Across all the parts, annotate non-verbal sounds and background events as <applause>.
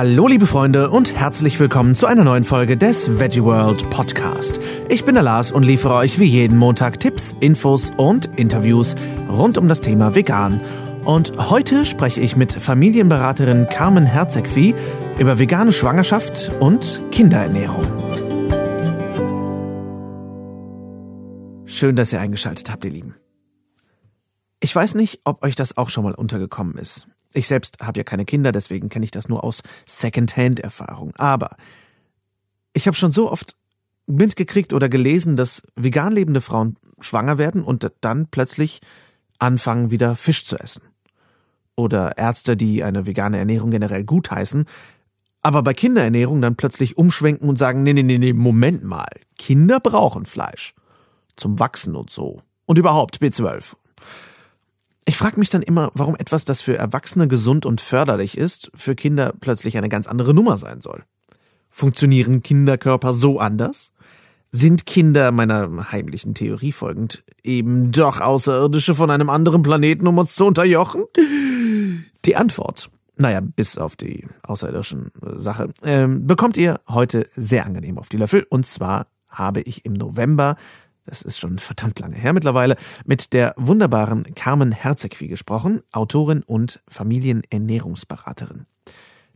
Hallo liebe Freunde und herzlich willkommen zu einer neuen Folge des Veggie World Podcast. Ich bin der Lars und liefere euch wie jeden Montag Tipps, Infos und Interviews rund um das Thema Vegan. Und heute spreche ich mit Familienberaterin Carmen Herzegwie über vegane Schwangerschaft und Kinderernährung. Schön, dass ihr eingeschaltet habt, ihr Lieben. Ich weiß nicht, ob euch das auch schon mal untergekommen ist. Ich selbst habe ja keine Kinder, deswegen kenne ich das nur aus Secondhand-Erfahrung. Aber ich habe schon so oft mitgekriegt oder gelesen, dass vegan lebende Frauen schwanger werden und dann plötzlich anfangen, wieder Fisch zu essen. Oder Ärzte, die eine vegane Ernährung generell gutheißen, aber bei Kinderernährung dann plötzlich umschwenken und sagen, nee, nee, nee, nee, Moment mal, Kinder brauchen Fleisch. Zum Wachsen und so. Und überhaupt B12. Ich frage mich dann immer, warum etwas, das für Erwachsene gesund und förderlich ist, für Kinder plötzlich eine ganz andere Nummer sein soll. Funktionieren Kinderkörper so anders? Sind Kinder meiner heimlichen Theorie folgend eben doch Außerirdische von einem anderen Planeten, um uns zu unterjochen? Die Antwort, naja, bis auf die außerirdischen Sache, ähm, bekommt ihr heute sehr angenehm auf die Löffel. Und zwar habe ich im November das ist schon verdammt lange her mittlerweile, mit der wunderbaren Carmen Herzegwie gesprochen, Autorin und Familienernährungsberaterin.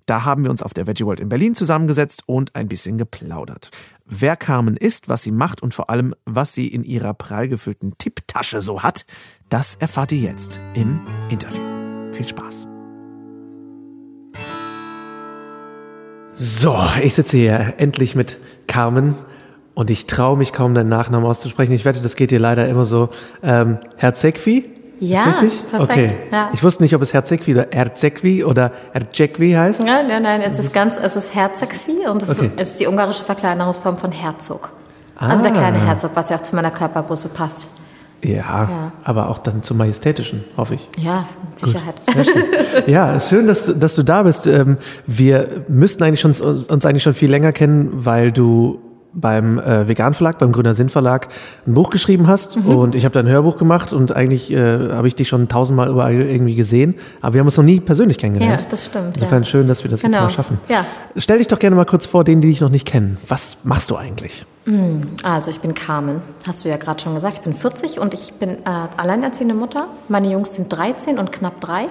Da haben wir uns auf der Veggie World in Berlin zusammengesetzt und ein bisschen geplaudert. Wer Carmen ist, was sie macht und vor allem, was sie in ihrer prall gefüllten Tipptasche so hat, das erfahrt ihr jetzt im Interview. Viel Spaß. So, ich sitze hier endlich mit Carmen und ich traue mich kaum, deinen Nachnamen auszusprechen. Ich wette, das geht dir leider immer so. Ähm, Herzegwi? Ja, ist richtig? perfekt. Okay. Ja. Ich wusste nicht, ob es Herzegwi oder Erzegwi oder Erzegwi heißt. Nein, nein, nein, es ist ganz, es ist Herzegvi und es Okay. ist, ist die ungarische Verkleinerungsform von Herzog. Also der Ah. kleine Herzog, was ja auch zu meiner Körpergröße passt. Ja, Ja. aber auch dann zum Majestätischen, hoffe ich. Ja, mit Sicherheit. Sehr schön. <laughs> Ja, schön, dass, du- dass du da bist. Ähm, Wir müssten eigentlich schon, uns eigentlich schon viel länger kennen, weil du beim äh, Vegan Verlag, beim Grüner Sinn Verlag, ein Buch geschrieben hast Mhm. und ich habe da ein Hörbuch gemacht und eigentlich äh, habe ich dich schon tausendmal überall irgendwie gesehen, aber wir haben uns noch nie persönlich kennengelernt. Ja, das stimmt, Insofern ja. schön, dass wir das jetzt Genau. mal schaffen. Ja. Stell dich doch gerne mal kurz vor, denen, die dich noch nicht kennen. Was machst du eigentlich? Also ich bin Carmen, hast du ja gerade schon gesagt. Ich bin 40 und ich bin äh, alleinerziehende Mutter. Meine Jungs sind 13 und knapp drei.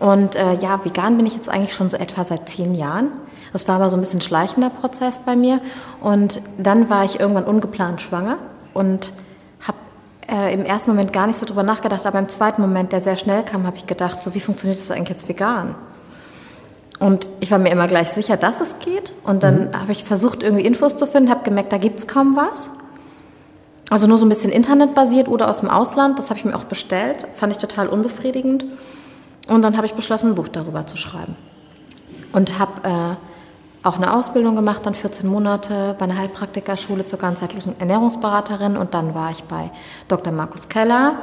Und äh, ja, vegan bin ich jetzt eigentlich schon so etwa seit zehn Jahren. Das war aber so ein bisschen schleichender Prozess bei mir. Und dann war ich irgendwann ungeplant schwanger und habe äh, im ersten Moment gar nicht so drüber nachgedacht, aber im zweiten Moment, der sehr schnell kam, habe ich gedacht, so wie funktioniert das eigentlich jetzt vegan? Und ich war mir immer gleich sicher, dass es geht. Und dann habe ich versucht, irgendwie Infos zu finden, habe gemerkt, da gibt es kaum was. Also nur so ein bisschen internetbasiert oder aus dem Ausland. Das habe ich mir auch bestellt. Fand ich total unbefriedigend. Und dann habe ich beschlossen, ein Buch darüber zu schreiben. Und habe äh, auch eine Ausbildung gemacht, dann 14 Monate bei einer Heilpraktikerschule zur ganzheitlichen Ernährungsberaterin. Und dann war ich bei Dr. Markus Keller.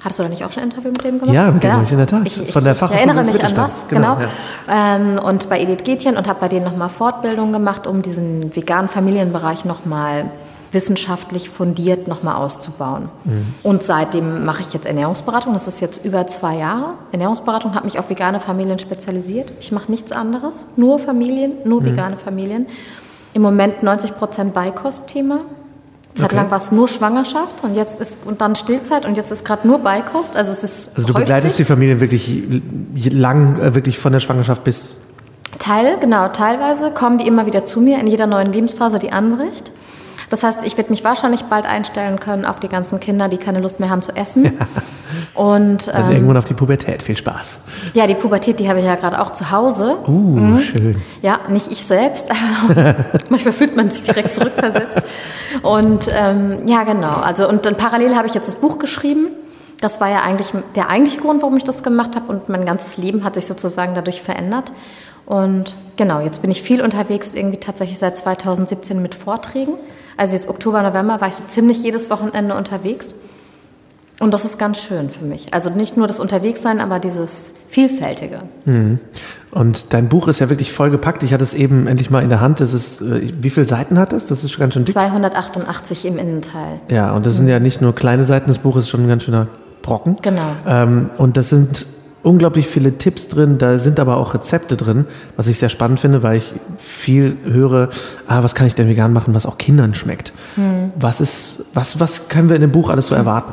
Hattest du da nicht auch schon ein Interview mit dem gemacht? Ja, mit dem habe ich in der Tat. Ich, ich, Von der ich erinnere mich an was, Genau, genau. Ähm, und bei Edith Gätjen und habe bei denen nochmal Fortbildung gemacht, um diesen veganen Familienbereich nochmal wissenschaftlich fundiert nochmal auszubauen. Mhm. Und seitdem mache ich jetzt Ernährungsberatung. Das ist jetzt über zwei Jahre. Ernährungsberatung habe mich auf vegane Familien spezialisiert. Ich mache nichts anderes, nur Familien, nur Mhm. vegane Familien. Im Moment 90 Prozent Beikostthema. Zeit Okay. lang war es nur Schwangerschaft und jetzt ist und dann Stillzeit und jetzt ist gerade nur Beikost. Also es ist Also du begleitest sich. die Familie wirklich lang, äh, wirklich von der Schwangerschaft bis Teil, genau, teilweise kommen die immer wieder zu mir in jeder neuen Lebensphase, die anbricht. Das heißt, ich werde mich wahrscheinlich bald einstellen können auf die ganzen Kinder, die keine Lust mehr haben zu essen. Und dann ähm, irgendwann auf die Pubertät. Viel Spaß. ja, die Pubertät, die habe ich ja gerade auch zu Hause. Uh, schön. Ja, nicht ich selbst, <laughs> manchmal fühlt man sich direkt zurückversetzt. Und ähm, ja, genau. Also und dann parallel habe ich jetzt das Buch geschrieben. Das war ja eigentlich der eigentliche Grund, warum ich das gemacht habe. Und mein ganzes Leben hat sich sozusagen dadurch verändert. Und genau, jetzt bin ich viel unterwegs, irgendwie tatsächlich seit 2017 mit Vorträgen. Also jetzt Oktober, November war ich so ziemlich jedes Wochenende unterwegs. Und das ist ganz schön für mich. Also nicht nur das Unterwegssein, aber dieses Vielfältige. Und dein Buch ist ja wirklich vollgepackt. Ich hatte es eben endlich mal in der Hand. Das ist, äh, wie viele Seiten hat das? Das ist ganz schön dick. 288 im Innenteil. Ja, und das sind ja nicht nur kleine Seiten, das Buch ist schon ein ganz schöner Brocken. Genau. Ähm, und das sind unglaublich viele Tipps drin, da sind aber auch Rezepte drin, was ich sehr spannend finde, weil ich viel höre, ah, was kann ich denn vegan machen, was auch Kindern schmeckt. Hm. Was ist, was, was können wir in dem Buch alles so erwarten?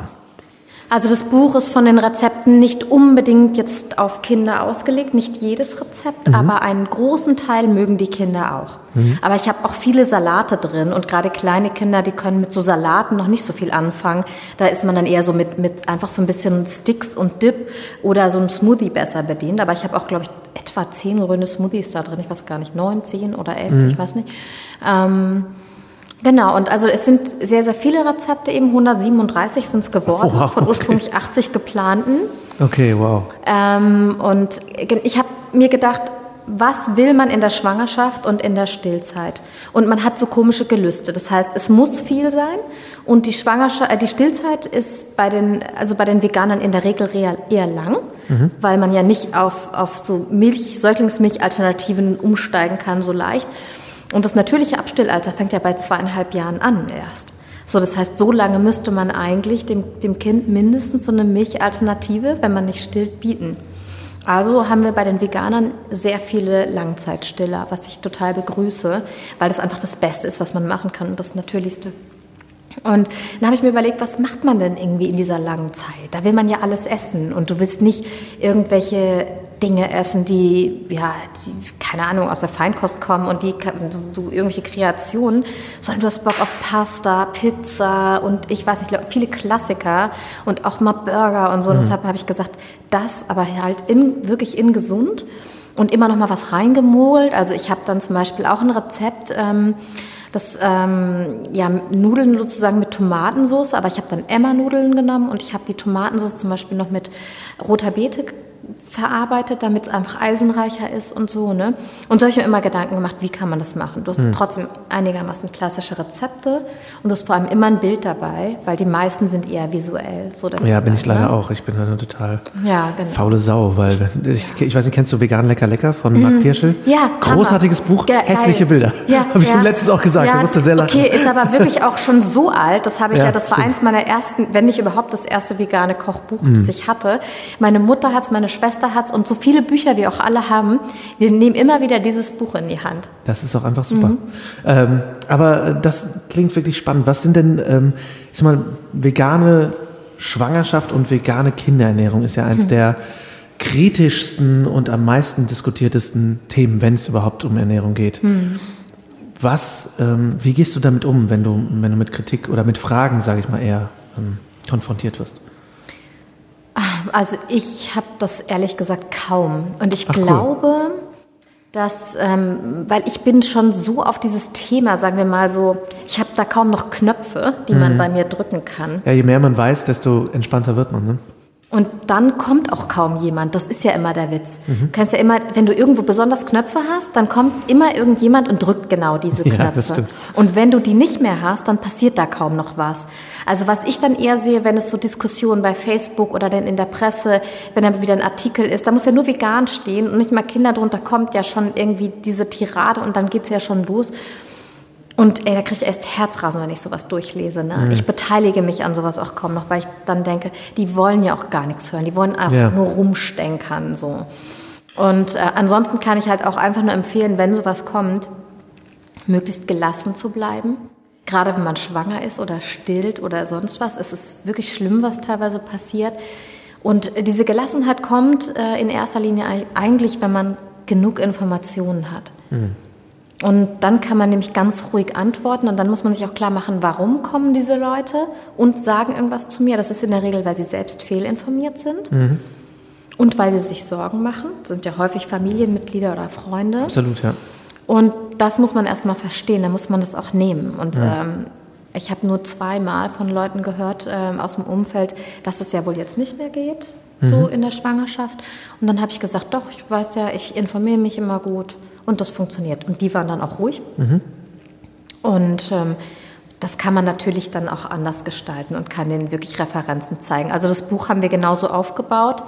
Also das Buch ist von den Rezepten nicht unbedingt jetzt auf Kinder ausgelegt, nicht jedes Rezept, mhm. aber einen großen Teil mögen die Kinder auch. Mhm. Aber ich habe auch viele Salate drin und gerade kleine Kinder, die können mit so Salaten noch nicht so viel anfangen. Da ist man dann eher so mit, mit einfach so ein bisschen Sticks und Dip oder so ein Smoothie besser bedient. Aber ich habe auch, glaube ich, etwa zehn grüne Smoothies da drin. Ich weiß gar nicht, neun, zehn oder elf, mhm. ich weiß nicht. Ähm, Genau, und also es sind sehr, sehr viele Rezepte, eben 137 sind es geworden, wow, von ursprünglich okay. 80 geplanten. Okay, wow. Ähm, und ich habe mir gedacht, was will man in der Schwangerschaft und in der Stillzeit? Und man hat so komische Gelüste. Das heißt, es muss viel sein und die Schwangerschaft, äh, die Stillzeit ist bei den, also bei den Veganern in der Regel eher lang, mhm. weil man ja nicht auf, auf so Milch, Säuglingsmilch-Alternativen umsteigen kann so leicht. Und das natürliche Abstillalter fängt ja bei zweieinhalb Jahren an erst. So, das heißt, so lange müsste man eigentlich dem, dem Kind mindestens so eine Milchalternative, wenn man nicht stillt, bieten. Also haben wir bei den Veganern sehr viele Langzeitstiller, was ich total begrüße, weil das einfach das Beste ist, was man machen kann und das Natürlichste. Und dann habe ich mir überlegt, was macht man denn irgendwie in dieser langen Zeit? Da will man ja alles essen und du willst nicht irgendwelche Dinge essen, die, ja, die, keine Ahnung, aus der Feinkost kommen und die, du, irgendwelche Kreationen, sondern du hast Bock auf Pasta, Pizza und ich weiß nicht, viele Klassiker und auch mal Burger und so. Mhm. Und deshalb habe ich gesagt, das aber halt in, wirklich in gesund und immer noch mal was reingemogelt. Also ich habe dann zum Beispiel auch ein Rezept, ähm, das ähm, ja Nudeln sozusagen mit Tomatensauce, aber ich habe dann Emma-Nudeln genommen und ich habe die Tomatensauce zum Beispiel noch mit roter Beete verarbeitet, damit es einfach eisenreicher ist und so. Ne? Und so habe ich mir immer Gedanken gemacht, wie kann man das machen? Du hast hm. trotzdem einigermaßen klassische Rezepte und du hast vor allem immer ein Bild dabei, weil die meisten sind eher visuell. So, ja, bin ich leider ne? auch. Ich bin eine total ja, genau. faule Sau, weil ich, ich weiß nicht, kennst du Vegan Lecker Lecker von mhm. Marc Pirschel? Ja, Großartiges Hammer. Buch, Ge hässliche Bilder. Ja, <laughs> habe ich ja. ihm letztens auch gesagt, ja, musste sehr lachen. Okay, ist aber wirklich auch schon so alt. Das habe ich ja, ja das stimmt. war eins meiner ersten, wenn nicht überhaupt das erste vegane Kochbuch, mhm. das ich hatte. Meine Mutter hat es, meine Schwester hat es und so viele Bücher wir auch alle haben, wir nehmen immer wieder dieses Buch in die Hand. Das ist auch einfach super. Mhm. Ähm, aber äh, das klingt wirklich spannend. Was sind denn, ähm, ich sag mal, vegane Schwangerschaft und vegane Kinderernährung ist ja eins mhm. der kritischsten und am meisten diskutiertesten Themen, wenn es überhaupt um Ernährung geht. Mhm. Was, ähm, wie gehst du damit um, wenn du, wenn du mit Kritik oder mit Fragen, sage ich mal, eher ähm, konfrontiert wirst? Also ich habe das ehrlich gesagt kaum. Und ich Ach, glaube, cool. dass, ähm, weil ich bin schon so auf dieses Thema, sagen wir mal so, ich habe da kaum noch Knöpfe, die mhm. man bei mir drücken kann. Ja, je mehr man weiß, desto entspannter wird man. Ne? Und dann kommt auch kaum jemand. Das ist ja immer der Witz. Mhm. Du kannst ja immer, wenn du irgendwo besonders Knöpfe hast, dann kommt immer irgendjemand und drückt genau diese <laughs> Knöpfe. Ja. Und wenn du die nicht mehr hast, dann passiert da kaum noch was. Also was ich dann eher sehe, wenn es so Diskussionen bei Facebook oder dann in der Presse, wenn dann wieder ein Artikel ist, da muss ja nur vegan stehen und nicht mal Kinder drunter kommt ja schon irgendwie diese Tirade und dann geht's ja schon los. Und ey, da kriege ich erst Herzrasen, wenn ich sowas durchlese. Ne? Mhm. Ich beteilige mich an sowas auch kaum noch, weil ich dann denke, die wollen ja auch gar nichts hören, die wollen einfach ja. nur rumstenkern. So. Und äh, ansonsten kann ich halt auch einfach nur empfehlen, wenn sowas kommt, möglichst gelassen zu bleiben. Gerade wenn man schwanger ist oder stillt oder sonst was. Es ist wirklich schlimm, was teilweise passiert. Und diese Gelassenheit kommt äh, in erster Linie eigentlich, wenn man genug Informationen hat. Mhm. Und dann kann man nämlich ganz ruhig antworten und dann muss man sich auch klar machen, warum kommen diese Leute und sagen irgendwas zu mir. Das ist in der Regel, weil sie selbst fehlinformiert sind mhm. und weil sie sich Sorgen machen. Das sind ja häufig Familienmitglieder oder Freunde. Absolut, ja. Und das muss man erstmal verstehen, da muss man das auch nehmen. Und ja. ähm, ich habe nur zweimal von Leuten gehört ähm, aus dem Umfeld, dass es ja wohl jetzt nicht mehr geht, mhm. so in der Schwangerschaft. Und dann habe ich gesagt, doch, ich weiß ja, ich informiere mich immer gut. Und das funktioniert. Und die waren dann auch ruhig. Mhm. Und ähm, das kann man natürlich dann auch anders gestalten und kann denen wirklich Referenzen zeigen. Also das Buch haben wir genauso aufgebaut.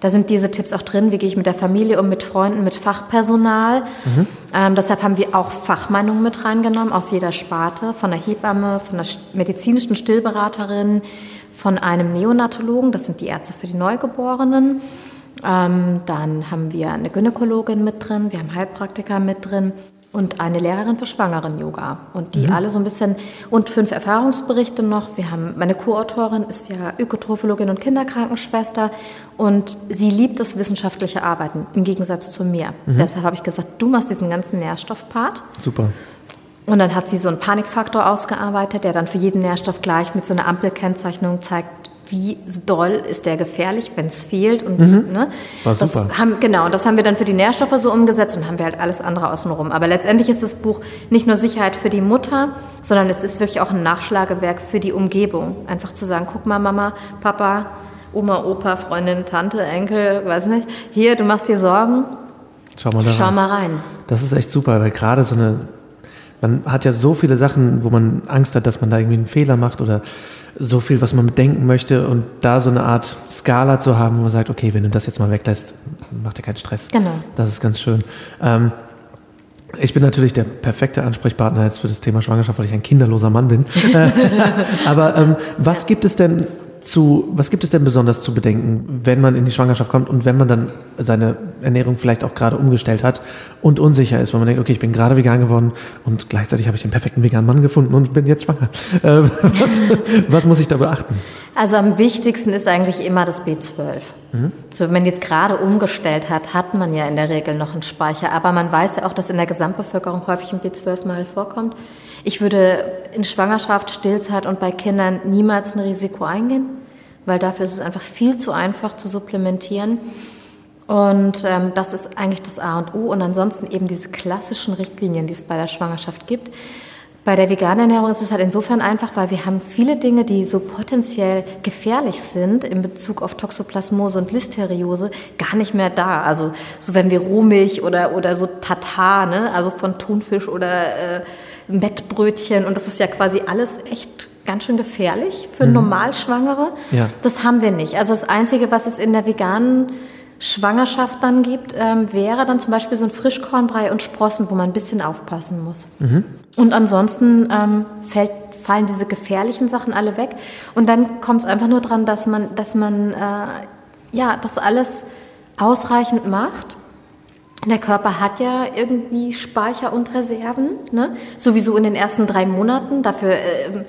Da sind diese Tipps auch drin, wie gehe ich mit der Familie um, mit Freunden, mit Fachpersonal. Mhm. Ähm, deshalb haben wir auch Fachmeinungen mit reingenommen aus jeder Sparte, von der Hebamme, von der medizinischen Stillberaterin, von einem Neonatologen, das sind die Ärzte für die Neugeborenen, Ähm, dann haben wir eine Gynäkologin mit drin, wir haben Heilpraktiker mit drin und eine Lehrerin für Schwangeren-Yoga. Und die mhm. alle so ein bisschen, und fünf Erfahrungsberichte noch. Wir haben, meine Co-Autorin ist ja Ökotrophologin und Kinderkrankenschwester und sie liebt das wissenschaftliche Arbeiten, im Gegensatz zu mir. Mhm. Deshalb habe ich gesagt, du machst diesen ganzen Nährstoffpart. Super. Und dann hat sie so einen Panikfaktor ausgearbeitet, der dann für jeden Nährstoff gleich mit so einer Ampelkennzeichnung zeigt, wie doll ist der gefährlich, wenn es fehlt. Und, mhm. ne, War super. Das haben, genau, das haben wir dann für die Nährstoffe so umgesetzt und haben wir halt alles andere außenrum. Aber letztendlich ist das Buch nicht nur Sicherheit für die Mutter, sondern es ist wirklich auch ein Nachschlagewerk für die Umgebung. Einfach zu sagen, guck mal, Mama, Papa, Oma, Opa, Freundin, Tante, Enkel, weiß nicht, hier, du machst dir Sorgen. Schau mal, Schau mal rein. Das ist echt super, weil gerade so eine man hat ja so viele Sachen, wo man Angst hat, dass man da irgendwie einen Fehler macht oder so viel, was man bedenken möchte und da so eine Art Skala zu haben, wo man sagt, okay, wenn du das jetzt mal weglässt, macht dir keinen Stress. Genau. Das ist ganz schön. Ähm, ich bin natürlich der perfekte Ansprechpartner jetzt für das Thema Schwangerschaft, weil ich ein kinderloser Mann bin. <laughs> Aber ähm, was gibt es denn zu, was gibt es denn besonders zu bedenken, wenn man in die Schwangerschaft kommt und wenn man dann seine Ernährung vielleicht auch gerade umgestellt hat und unsicher ist, weil man denkt, okay, ich bin gerade vegan geworden und gleichzeitig habe ich den perfekten veganen Mann gefunden und bin jetzt schwanger. <laughs> Äh, was, was, muss ich da beachten? Also am wichtigsten ist eigentlich immer das B12. Mhm. So, wenn man jetzt gerade umgestellt hat, hat man ja in der Regel noch einen Speicher, aber man weiß ja auch, dass in der Gesamtbevölkerung häufig ein B12-Mangel vorkommt. Ich würde in Schwangerschaft, Stillzeit und bei Kindern niemals ein Risiko eingehen, weil dafür ist es einfach viel zu einfach zu supplementieren. Und ähm, das ist eigentlich das A und O. Und ansonsten eben diese klassischen Richtlinien, die es bei der Schwangerschaft gibt. Bei der veganen Ernährung ist es halt insofern einfach, weil wir haben viele Dinge, die so potenziell gefährlich sind in Bezug auf Toxoplasmose und Listeriose, gar nicht mehr da. Also so wenn wir Rohmilch oder, oder so Tatar, ne? also von Thunfisch oder äh, Mettbrötchen und das ist ja quasi alles echt ganz schön gefährlich für mhm. Normalschwangere. Ja. Das haben wir nicht. Also das Einzige, was es in der veganen Schwangerschaft dann gibt, ähm, wäre dann zum Beispiel so ein Frischkornbrei und Sprossen, wo man ein bisschen aufpassen muss. Mhm. Und ansonsten ähm, fällt, fallen diese gefährlichen Sachen alle weg. Und dann kommt es einfach nur daran, dass man, dass man äh, ja, das alles ausreichend macht der Körper hat ja irgendwie Speicher und Reserven, ne? sowieso in den ersten drei Monaten. Dafür äh,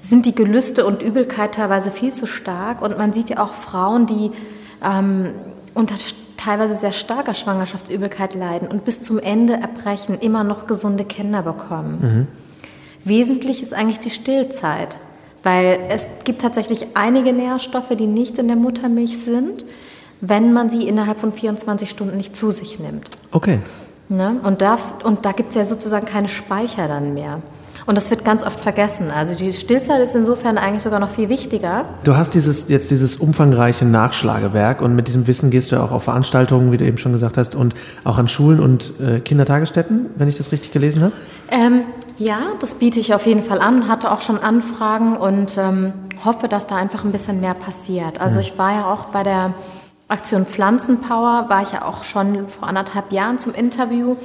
sind die Gelüste und Übelkeit teilweise viel zu stark. Und man sieht ja auch Frauen, die ähm, unter teilweise sehr starker Schwangerschaftsübelkeit leiden und bis zum Ende erbrechen, immer noch gesunde Kinder bekommen. Mhm. Wesentlich ist eigentlich die Stillzeit, weil es gibt tatsächlich einige Nährstoffe, die nicht in der Muttermilch sind wenn man sie innerhalb von 24 Stunden nicht zu sich nimmt. Okay. Ne? Und da, und da gibt es ja sozusagen keine Speicher dann mehr. Und das wird ganz oft vergessen. Also die Stillzeit ist insofern eigentlich sogar noch viel wichtiger. Du hast dieses, jetzt dieses umfangreiche Nachschlagewerk und mit diesem Wissen gehst du auch auf Veranstaltungen, wie du eben schon gesagt hast, und auch an Schulen und äh, Kindertagesstätten, wenn ich das richtig gelesen habe? Ähm, ja, das biete ich auf jeden Fall an, hatte auch schon Anfragen und ähm, hoffe, dass da einfach ein bisschen mehr passiert. Also ja. ich war ja auch bei der Aktion Pflanzenpower war ich ja auch schon vor anderthalb Jahren zum Interview.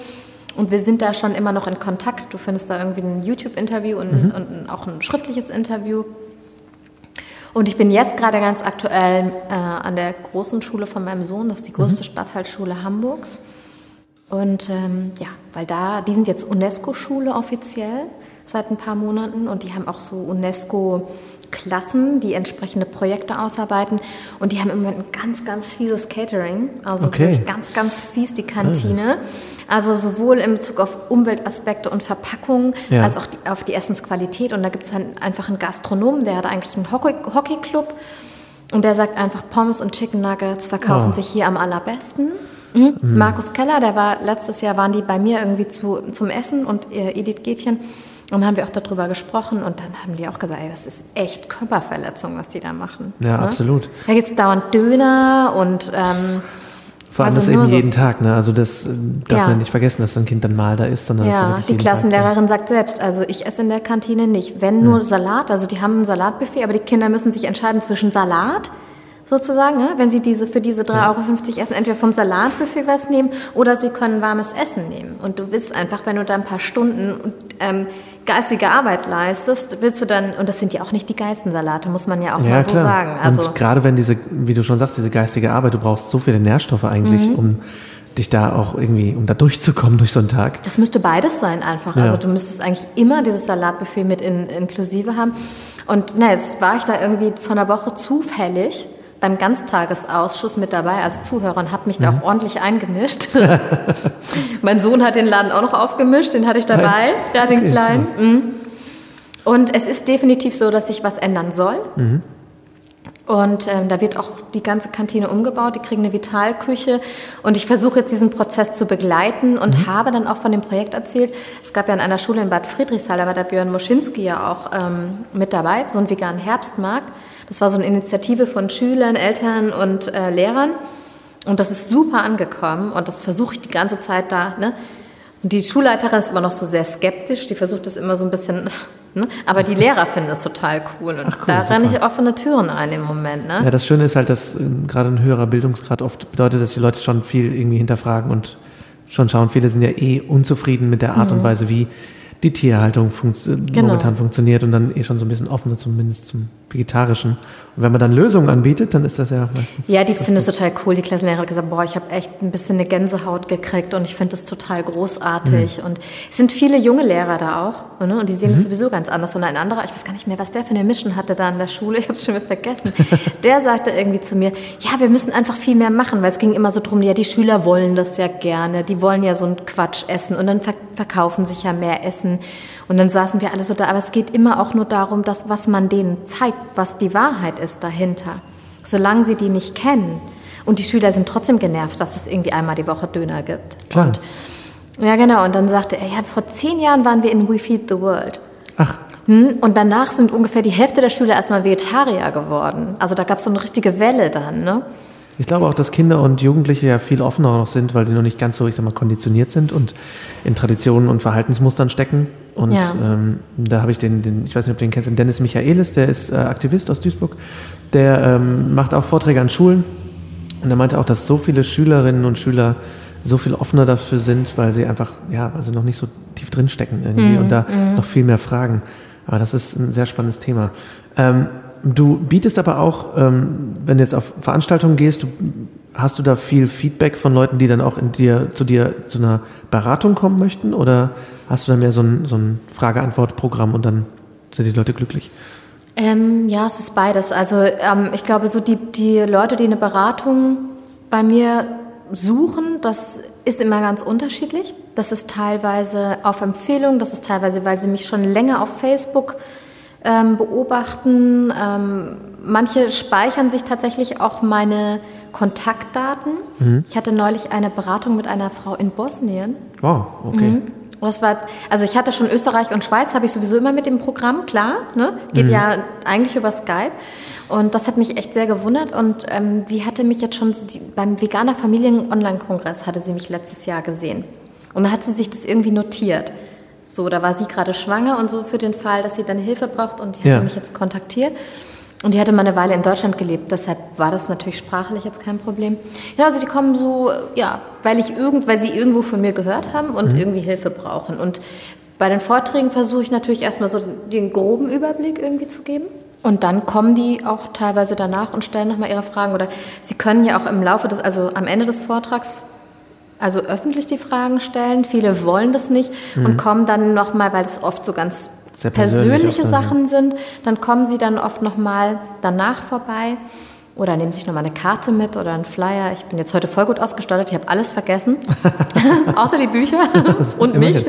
Und wir sind da schon immer noch in Kontakt. Du findest da irgendwie ein YouTube-Interview und, mhm. und, auch ein schriftliches Interview. Und ich bin jetzt gerade ganz aktuell äh, an der großen Schule von meinem Sohn. Das ist die größte mhm. Stadtteilschule Hamburgs. Und ähm, ja, weil da, die sind jetzt UNESCO-Schule offiziell seit ein paar Monaten und die haben auch so UNESCO Klassen, die entsprechende Projekte ausarbeiten. Und die haben im Moment ein ganz, ganz fieses Catering. Also okay. ganz, ganz fies die Kantine. Also sowohl in Bezug auf Umweltaspekte und Verpackung ja. als auch die, auf die Essensqualität. Und da gibt es einfach einen Gastronomen, der hat eigentlich einen Hockey Hockeyclub. Und der sagt einfach, Pommes und Chicken Nuggets verkaufen oh. sich hier am allerbesten. Mhm. Mhm. Markus Keller, der war letztes Jahr, waren die bei mir irgendwie zu, zum Essen und Edith Gätchen und dann haben wir auch darüber gesprochen und dann haben die auch gesagt, ey, das ist echt Körperverletzung, was die da machen. Ja, ne? absolut. Da gibt es dauernd Döner und ähm, vor allem also das eben so jeden Tag, ne? Also das äh, darf ja. man nicht vergessen, dass so ein Kind dann mal da ist, sondern ja, die Klassenlehrerin sagt selbst, also ich esse in der Kantine nicht, wenn nur ja. Salat, also die haben ein Salatbuffet, aber die Kinder müssen sich entscheiden zwischen Salat, sozusagen, ne? wenn Sie diese für diese 3,50 Euro essen, entweder vom Salatbuffet was nehmen oder Sie können warmes Essen nehmen. Und du willst einfach, wenn du da ein paar Stunden ähm, geistige Arbeit leistest, willst du dann, und das sind ja auch nicht die geilsten Salate, muss man ja auch ja, mal so klar. sagen. Also, und gerade wenn diese, wie du schon sagst, diese geistige Arbeit, du brauchst so viele Nährstoffe eigentlich, mhm. um dich da auch irgendwie, um da durchzukommen durch so einen Tag. Das müsste beides sein einfach. Ja. Also du müsstest eigentlich immer dieses Salatbuffet mit in, inklusive haben. Und na, jetzt war ich da irgendwie von einer Woche zufällig beim Ganztagesausschuss mit dabei als Zuhörer und habe mich mhm. da auch ordentlich eingemischt. <laughs> mein Sohn hat den Laden auch noch aufgemischt, den hatte ich dabei, ja, den okay, kleinen. Mhm. Und es ist definitiv so, dass sich was ändern soll. Mhm. Und ähm, da wird auch die ganze Kantine umgebaut, die kriegen eine Vitalküche. Und ich versuche jetzt diesen Prozess zu begleiten und mhm. habe dann auch von dem Projekt erzählt. Es gab ja an einer Schule in Bad Friedrichshall, da war der Björn Moschinski ja auch ähm, mit dabei, so ein veganen Herbstmarkt. Das war so eine Initiative von Schülern, Eltern und äh, Lehrern. Und das ist super angekommen und das versuche ich die ganze Zeit da. Ne? Und die Schulleiterin ist immer noch so sehr skeptisch, die versucht das immer so ein bisschen Ne? Aber die Lehrer finden es total cool. Und Ach, cool, da renne ich offene Türen ein im Moment. Ne? Ja, das Schöne ist halt, dass äh, gerade ein höherer Bildungsgrad oft bedeutet, dass die Leute schon viel irgendwie hinterfragen und schon schauen. Viele sind ja eh unzufrieden mit der Art mhm. und Weise, wie die Tierhaltung funkt genau. momentan funktioniert und dann eh schon so ein bisschen offener zumindest zum Vegetarischen. Und wenn man dann Lösungen anbietet, dann ist das ja meistens. Ja, die finden es total cool. Die Klassenlehrerin hat gesagt, boah, ich habe echt ein bisschen eine Gänsehaut gekriegt und ich finde das total großartig. Mhm. Und es sind viele junge Lehrer da auch ne? und die sehen es mhm. sowieso ganz anders. Und ein anderer, ich weiß gar nicht mehr, was der für eine Mission hatte da in der Schule, <laughs> ich habe es schon wieder vergessen, <laughs> der sagte irgendwie zu mir, ja, wir müssen einfach viel mehr machen, weil es ging immer so drum, ja, die Schüler wollen das ja gerne, die wollen ja so einen Quatsch essen und dann verkaufen sich ja mehr Essen. Und dann saßen wir alle so da, aber es geht immer auch nur darum, dass, was man denen zeigt, was die Wahrheit ist dahinter. Solange sie die nicht kennen. Und die Schüler sind trotzdem genervt, dass es irgendwie einmal die Woche Döner gibt. Klar. Und, ja, genau. Und dann sagte er, ja, vor zehn Jahren waren wir in We Feed the World. Ach. Hm? Und danach sind ungefähr die Hälfte der Schüler erstmal Vegetarier geworden. Also da gab es so eine richtige Welle dann, ne? Ich glaube auch, dass Kinder und Jugendliche ja viel offener noch sind, weil sie noch nicht ganz so, ich sag mal, konditioniert sind und in Traditionen und Verhaltensmustern stecken. Und ja. ähm, da habe ich den, den, ich weiß nicht, ob du den kennst, den Dennis Michaelis, der ist äh, Aktivist aus Duisburg. Der ähm, macht auch Vorträge an Schulen. Und er meinte auch, dass so viele Schülerinnen und Schüler so viel offener dafür sind, weil sie einfach, ja, weil sie noch nicht so tief drinstecken irgendwie mhm. und da mhm. noch viel mehr fragen. Aber das ist ein sehr spannendes Thema. Ähm, Du bietest aber auch, ähm, wenn du jetzt auf Veranstaltungen gehst, du, hast du da viel Feedback von Leuten, die dann auch in dir, zu dir zu einer Beratung kommen möchten? Oder hast du da mehr so ein, so ein Frage-Antwort-Programm und dann sind die Leute glücklich? Ähm, ja, es ist beides. Also ähm, ich glaube, so die, die Leute, die eine Beratung bei mir suchen, das ist immer ganz unterschiedlich. Das ist teilweise auf Empfehlung, das ist teilweise, weil sie mich schon länger auf Facebook ähm, beobachten. Ähm, manche speichern sich tatsächlich auch meine Kontaktdaten. Mhm. Ich hatte neulich eine Beratung mit einer Frau in Bosnien. Oh, okay. Mhm. Das war, also ich hatte schon Österreich und Schweiz, habe ich sowieso immer mit dem Programm, klar, ne? geht mhm. ja eigentlich über Skype. Und das hat mich echt sehr gewundert. Und ähm, sie hatte mich jetzt schon die, beim Veganer Familien Online-Kongress hatte sie mich letztes Jahr gesehen. Und da hat sie sich das irgendwie notiert. So, da war sie gerade schwanger und so für den Fall, dass sie dann Hilfe braucht und die ja. hatte mich jetzt kontaktiert. Und die hatte mal eine Weile in Deutschland gelebt, deshalb war das natürlich sprachlich jetzt kein Problem. Genau, also die kommen so, ja, weil ich irgend, weil sie irgendwo von mir gehört haben und mhm. irgendwie Hilfe brauchen. Und bei den Vorträgen versuche ich natürlich erstmal so den groben Überblick irgendwie zu geben. Und dann kommen die auch teilweise danach und stellen nochmal ihre Fragen. Oder sie können ja auch im Laufe des, also am Ende des Vortrags also öffentlich die Fragen stellen. Viele wollen das nicht mhm. und kommen dann nochmal, weil es oft so ganz persönliche Sachen sind, dann kommen sie dann oft nochmal danach vorbei oder nehmen sich nochmal eine Karte mit oder einen Flyer. Ich bin jetzt heute voll gut ausgestattet, ich habe alles vergessen, <laughs> <laughs> außer die Bücher <laughs> und mich.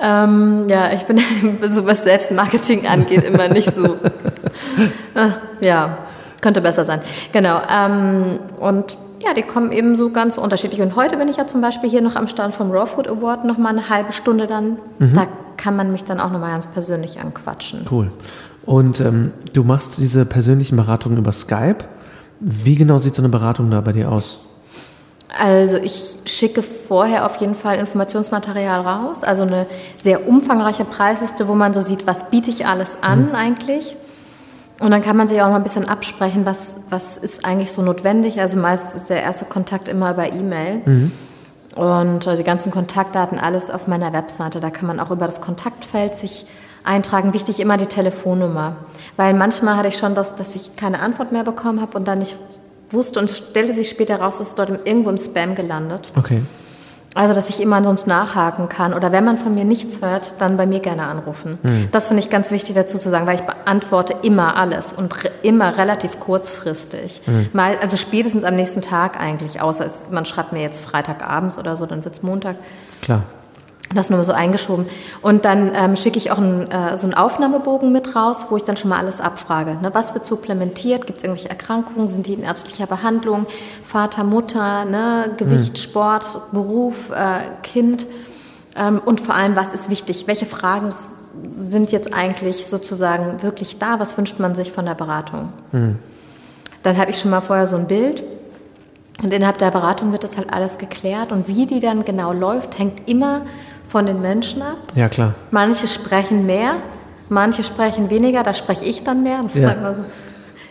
Ähm, ja, ich bin, so was Selbstmarketing angeht, immer nicht so. Äh, ja, könnte besser sein. Genau. Ähm, und ja, die kommen eben so ganz unterschiedlich. Und heute bin ich ja zum Beispiel hier noch am Stand vom Raw Food Award noch mal eine halbe Stunde dann. Mhm. Da kann man mich dann auch noch mal ganz persönlich anquatschen. Cool. Und ähm, du machst diese persönlichen Beratungen über Skype. Wie genau sieht so eine Beratung da bei dir aus? Also ich schicke vorher auf jeden Fall Informationsmaterial raus, also eine sehr umfangreiche Preisliste, wo man so sieht, was biete ich alles an mhm. eigentlich Und dann kann man sich auch noch ein bisschen absprechen, was, was ist eigentlich so notwendig. Also meistens ist der erste Kontakt immer über E-Mail. Mhm. Und äh, die ganzen Kontaktdaten, alles auf meiner Webseite. Da kann man auch über das Kontaktfeld sich eintragen. Wichtig immer die Telefonnummer. Weil manchmal hatte ich schon das, dass ich keine Antwort mehr bekommen habe und dann nicht wusste und stellte sich später raus, dass es dort irgendwo im Spam gelandet. Okay. Also, dass ich immer sonst nachhaken kann. Oder wenn man von mir nichts hört, dann bei mir gerne anrufen. Hm. Das finde ich ganz wichtig dazu zu sagen, weil ich beantworte immer alles und re immer relativ kurzfristig. Hm. Mal, also spätestens am nächsten Tag eigentlich, außer es, man schreibt mir jetzt Freitagabends oder so, dann wird es Montag. Klar. Das nur so eingeschoben. Und dann ähm, schicke ich auch einen, äh, so einen Aufnahmebogen mit raus, wo ich dann schon mal alles abfrage. Ne? Was wird supplementiert? Gibt es irgendwelche Erkrankungen? Sind die in ärztlicher Behandlung? Vater, Mutter, ne? Gewicht, mhm. Sport, Beruf, äh, Kind? Ähm, und vor allem, was ist wichtig? Welche Fragen sind jetzt eigentlich sozusagen wirklich da? Was wünscht man sich von der Beratung? Mhm. Dann habe ich schon mal vorher so ein Bild. Und innerhalb der Beratung wird das halt alles geklärt. Und wie die dann genau läuft, hängt immer von den Menschen ab. Ja, klar. Manche sprechen mehr, manche sprechen weniger, da spreche ich dann mehr. Das ja. ist halt so.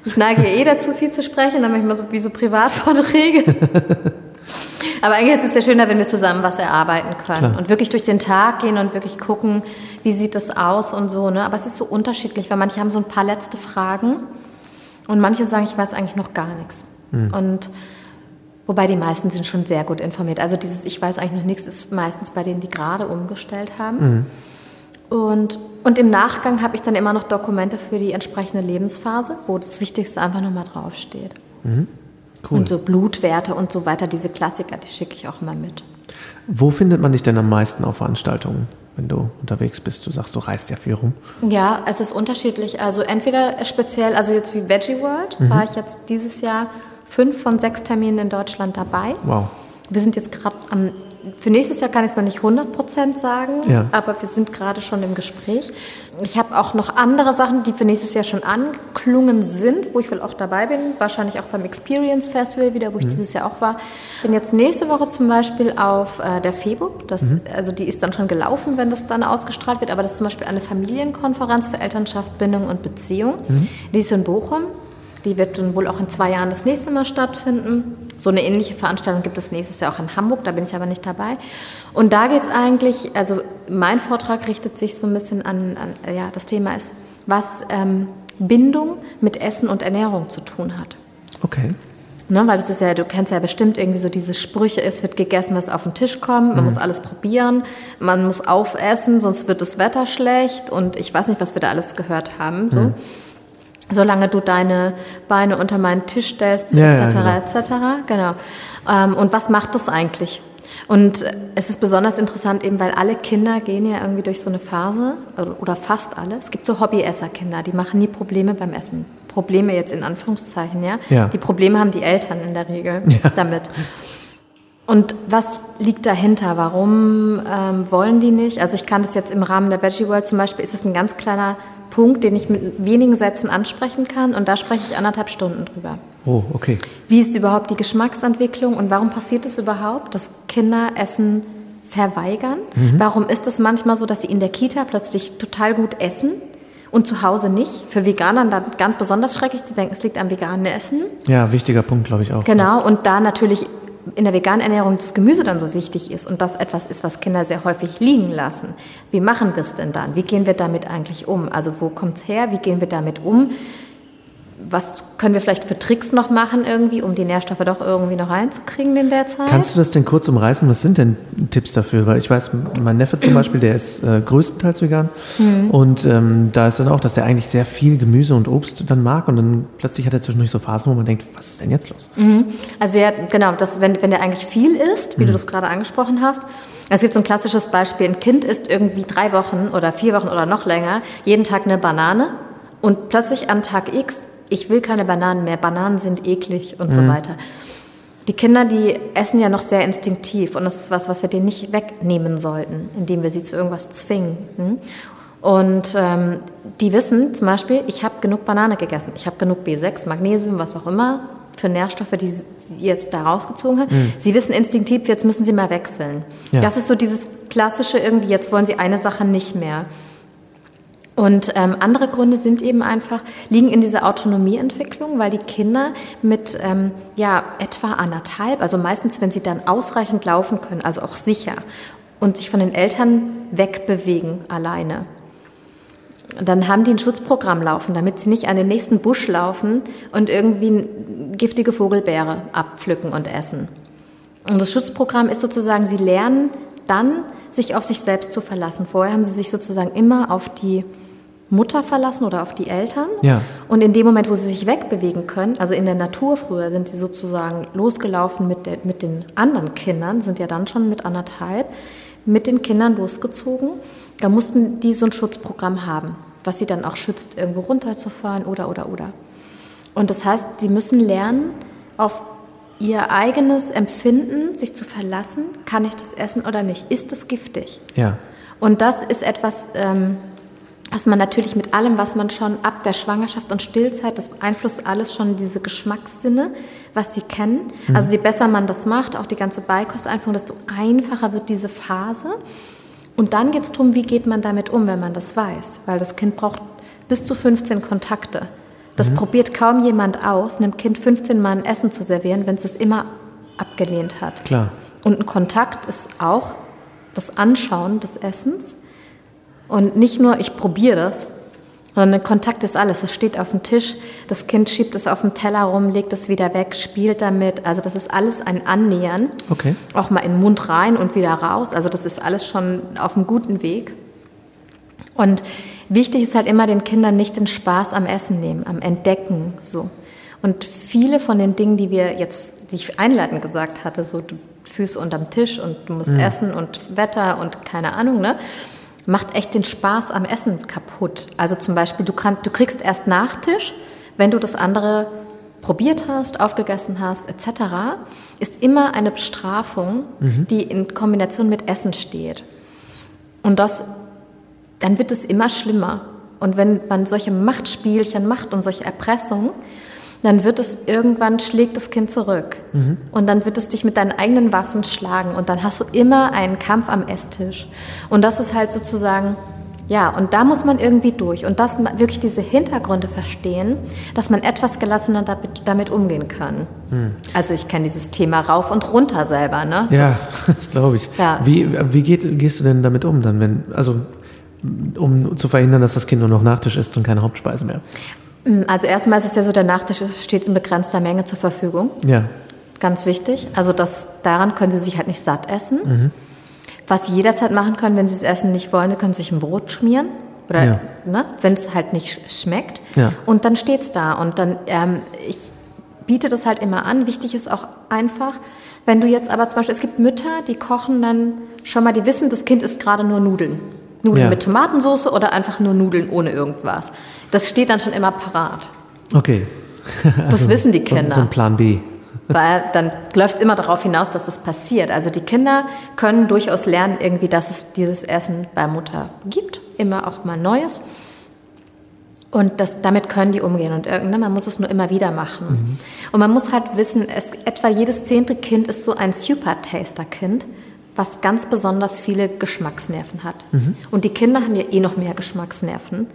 Ich neige eh dazu, viel zu sprechen, dann mache ich mal so wie so Privatvorträge. <laughs> Aber eigentlich ist es ja schöner, wenn wir zusammen was erarbeiten können Klar. und wirklich durch den Tag gehen und wirklich gucken, wie sieht das aus und so. Ne? Aber es ist so unterschiedlich, weil manche haben so ein paar letzte Fragen und manche sagen, ich weiß eigentlich noch gar nichts. Mhm. Und Wobei die meisten sind schon sehr gut informiert. Also dieses Ich weiß eigentlich noch nichts ist meistens bei denen, die gerade umgestellt haben. Mhm. Und, und im Nachgang habe ich dann immer noch Dokumente für die entsprechende Lebensphase, wo das Wichtigste einfach nochmal draufsteht. Mhm. Cool. Und so Blutwerte und so weiter, diese Klassiker, die schicke ich auch immer mit. Wo findet man dich denn am meisten auf Veranstaltungen, wenn du unterwegs bist? Du sagst, du reist ja viel rum. Ja, es ist unterschiedlich. Also entweder speziell, also jetzt wie Veggie World, mhm. war ich jetzt dieses Jahr fünf von sechs Terminen in Deutschland dabei. Wow. Wir sind jetzt gerade am, für nächstes Jahr kann ich es noch nicht 100 Prozent sagen, ja. aber wir sind gerade schon im Gespräch. Ich habe auch noch andere Sachen, die für nächstes Jahr schon angeklungen sind, wo ich wohl auch dabei bin. Wahrscheinlich auch beim Experience Festival wieder, wo ich mhm. dieses Jahr auch war. Bin jetzt nächste Woche zum Beispiel auf äh, der FEBUB. Das, mhm. Also die ist dann schon gelaufen, wenn das dann ausgestrahlt wird. Aber das ist zum Beispiel eine Familienkonferenz für Elternschaft, Bindung und Beziehung. Mhm. Die ist in Bochum. Die wird dann wohl auch in zwei Jahren das nächste Mal stattfinden. So eine ähnliche Veranstaltung gibt es nächstes Jahr auch in Hamburg, da bin ich aber nicht dabei. Und da geht es eigentlich, also mein Vortrag richtet sich so ein bisschen an, an ja, das Thema ist, was ähm, Bindung mit Essen und Ernährung zu tun hat. Okay. Ne, weil das ist ja, du kennst ja bestimmt irgendwie so diese Sprüche, es wird gegessen, was auf den Tisch kommt, man mhm. muss alles probieren, man muss aufessen, sonst wird das Wetter schlecht und ich weiß nicht, was wir da alles gehört haben. So. Mhm solange du deine Beine unter meinen Tisch stellst, ja, etc., ja, genau. etc. Genau. Ähm, und was macht das eigentlich? Und es ist besonders interessant, eben weil alle Kinder gehen ja irgendwie durch so eine Phase, oder fast alle. Es gibt so Hobbyesser-Kinder, die machen nie Probleme beim Essen. Probleme jetzt in Anführungszeichen, ja. ja. Die Probleme haben die Eltern in der Regel damit. Und was liegt dahinter? Warum ähm, wollen die nicht? Also ich kann das jetzt im Rahmen der Veggie World zum Beispiel, ist es ein ganz kleiner Punkt, den ich mit wenigen Sätzen ansprechen kann und da spreche ich anderthalb Stunden drüber. Oh, okay. Wie ist überhaupt die Geschmacksentwicklung und warum passiert es überhaupt, dass Kinder Essen verweigern? Mhm. Warum ist es manchmal so, dass sie in der Kita plötzlich total gut essen und zu Hause nicht? Für Veganer dann ganz besonders schrecklich, die denken, es liegt am veganen Essen. Ja, wichtiger Punkt, glaube ich auch. Genau, und da natürlich in der veganen Ernährung das Gemüse dann so wichtig ist und das etwas ist, was Kinder sehr häufig liegen lassen. Wie machen wir es denn dann? Wie gehen wir damit eigentlich um? Also wo kommt es her? Wie gehen wir damit um? Was können wir vielleicht für Tricks noch machen irgendwie, um die Nährstoffe doch irgendwie noch reinzukriegen in der Zeit? Kannst du das denn kurz umreißen? Was sind denn Tipps dafür? Weil ich weiß, mein Neffe zum Beispiel, der ist äh, größtenteils vegan mhm. und ähm, da ist dann auch, dass er eigentlich sehr viel Gemüse und Obst dann mag und dann plötzlich hat er zwischendurch so Phasen, wo man denkt, was ist denn jetzt los? Mhm. Also ja, genau, das, wenn, wenn der eigentlich viel isst, wie mhm. du das gerade angesprochen hast, es gibt so ein klassisches Beispiel, ein Kind isst irgendwie drei Wochen oder vier Wochen oder noch länger jeden Tag eine Banane und plötzlich an Tag X ich will keine Bananen mehr, Bananen sind eklig und mhm. so weiter. Die Kinder, die essen ja noch sehr instinktiv und das ist was, was wir denen nicht wegnehmen sollten, indem wir sie zu irgendwas zwingen. Hm? Und ähm, die wissen zum Beispiel, ich habe genug Banane gegessen, ich habe genug B6, Magnesium, was auch immer für Nährstoffe, die sie jetzt da rausgezogen haben. Mhm. Sie wissen instinktiv, jetzt müssen sie mal wechseln. Ja. Das ist so dieses klassische irgendwie, jetzt wollen sie eine Sache nicht mehr. Und ähm, andere Gründe sind eben einfach, liegen in dieser Autonomieentwicklung, weil die Kinder mit ähm, ja, etwa anderthalb, also meistens, wenn sie dann ausreichend laufen können, also auch sicher, und sich von den Eltern wegbewegen alleine, dann haben die ein Schutzprogramm laufen, damit sie nicht an den nächsten Busch laufen und irgendwie giftige Vogelbeere abpflücken und essen. Und das Schutzprogramm ist sozusagen, sie lernen dann, sich auf sich selbst zu verlassen. Vorher haben sie sich sozusagen immer auf die Mutter verlassen oder auf die Eltern. Ja. Und in dem Moment, wo sie sich wegbewegen können, also in der Natur früher, sind sie sozusagen losgelaufen mit, der, mit den anderen Kindern, sind ja dann schon mit anderthalb, mit den Kindern losgezogen. Da mussten die so ein Schutzprogramm haben, was sie dann auch schützt, irgendwo runterzufahren oder, oder, oder. Und das heißt, sie müssen lernen, auf ihr eigenes Empfinden sich zu verlassen. Kann ich das essen oder nicht? Ist es giftig? Ja. Und das ist etwas, ähm, was man natürlich mit allem, was man schon ab der Schwangerschaft und Stillzeit, das beeinflusst alles schon diese Geschmackssinne, was sie kennen. Mhm. Also je besser man das macht, auch die ganze Beikosteinführung, desto einfacher wird diese Phase. Und dann geht es darum, wie geht man damit um, wenn man das weiß. Weil das Kind braucht bis zu 15 Kontakte. Das mhm. probiert kaum jemand aus, einem Kind 15 Mal ein Essen zu servieren, wenn es es immer abgelehnt hat. Klar. Und ein Kontakt ist auch das Anschauen des Essens und nicht nur, ich probiere das, sondern Kontakt ist alles. Es steht auf dem Tisch, das Kind schiebt es auf dem Teller rum, legt es wieder weg, spielt damit. Also das ist alles ein Annähern. Okay. Auch mal in den Mund rein und wieder raus. Also das ist alles schon auf einem guten Weg. Und wichtig ist halt immer den Kindern nicht den Spaß am Essen nehmen, am Entdecken so. Und viele von den Dingen, die wir jetzt, die ich einleitend gesagt hatte, so du Füße unterm Tisch und du musst mhm. essen und Wetter und keine Ahnung, ne? macht echt den Spaß am Essen kaputt. Also zum Beispiel, du, kannst, du kriegst erst Nachtisch, wenn du das andere probiert hast, aufgegessen hast, etc., ist immer eine Bestrafung, mhm. die in Kombination mit Essen steht. Und das, dann wird es immer schlimmer. Und wenn man solche Machtspielchen macht und solche Erpressungen, dann wird es irgendwann schlägt das Kind zurück. Mhm. Und dann wird es dich mit deinen eigenen Waffen schlagen. Und dann hast du immer einen Kampf am Esstisch. Und das ist halt sozusagen, ja, und da muss man irgendwie durch. Und das wirklich diese Hintergründe verstehen, dass man etwas gelassener damit, damit umgehen kann. Mhm. Also ich kenne dieses Thema rauf und runter selber, ne? Ja, das, <laughs> das glaube ich. Ja. Wie, wie geht, gehst du denn damit um dann, wenn, also um zu verhindern, dass das Kind nur noch Nachtisch isst und keine Hauptspeise mehr? Mm, also erstmal ist es ja so, der Nachtisch steht in begrenzter Menge zur Verfügung. Ja. Ganz wichtig. Also das, daran können Sie sich halt nicht satt essen. Mhm. Was Sie jederzeit machen können, wenn Sie das Essen nicht wollen, Sie können sich ein Brot schmieren. Oder ja. ne, wenn es halt nicht schmeckt. Ja. Und dann steht es da. Und dann, ähm, ich biete das halt immer an. Wichtig ist auch einfach, wenn du jetzt aber zum Beispiel, es gibt Mütter, die kochen dann schon mal, die wissen, das Kind isst gerade nur Nudeln. Nudeln ja. mit Tomatensauce oder einfach nur Nudeln ohne irgendwas. Das steht dann schon immer parat. Okay. Das <laughs> also wissen die Kinder. So, so ein Plan B. Weil dann läuft es immer darauf hinaus, dass das passiert. Also die Kinder können durchaus lernen, irgendwie, dass es dieses Essen bei Mutter gibt. Immer auch mal Neues. Und das, damit können die umgehen. Und ne, man muss es nur immer wieder machen. Mhm. Und man muss halt wissen, es, etwa jedes zehnte Kind ist so ein Super-Taster-Kind was ganz besonders viele Geschmacksnerven hat. Mhm. Und die Kinder haben ja eh noch mehr Geschmacksnerven.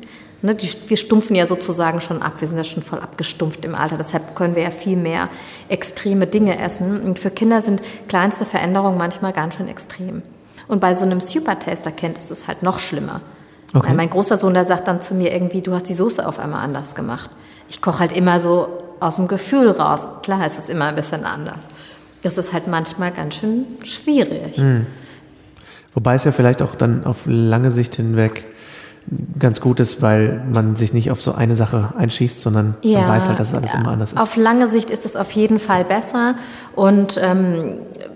Ne, die, wir stumpfen ja sozusagen schon ab, wir sind ja schon voll abgestumpft im Alter, deshalb können wir ja viel mehr extreme Dinge essen. Und für Kinder sind kleinste Veränderungen manchmal ganz schön extrem. Und bei so einem Super-Taster-Kind ist es halt noch schlimmer. Okay. Mein großer Sohn, der sagt dann zu mir irgendwie, du hast die Soße auf einmal anders gemacht. Ich koche halt immer so aus dem Gefühl raus. Klar, es ist immer ein bisschen anders das ist halt manchmal ganz schön schwierig. Mhm. Wobei es ja vielleicht auch dann auf lange Sicht hinweg ganz gut ist, weil man sich nicht auf so eine Sache einschießt, sondern ja, man weiß halt, dass alles immer anders ist. Auf lange Sicht ist es auf jeden Fall besser. Und ähm,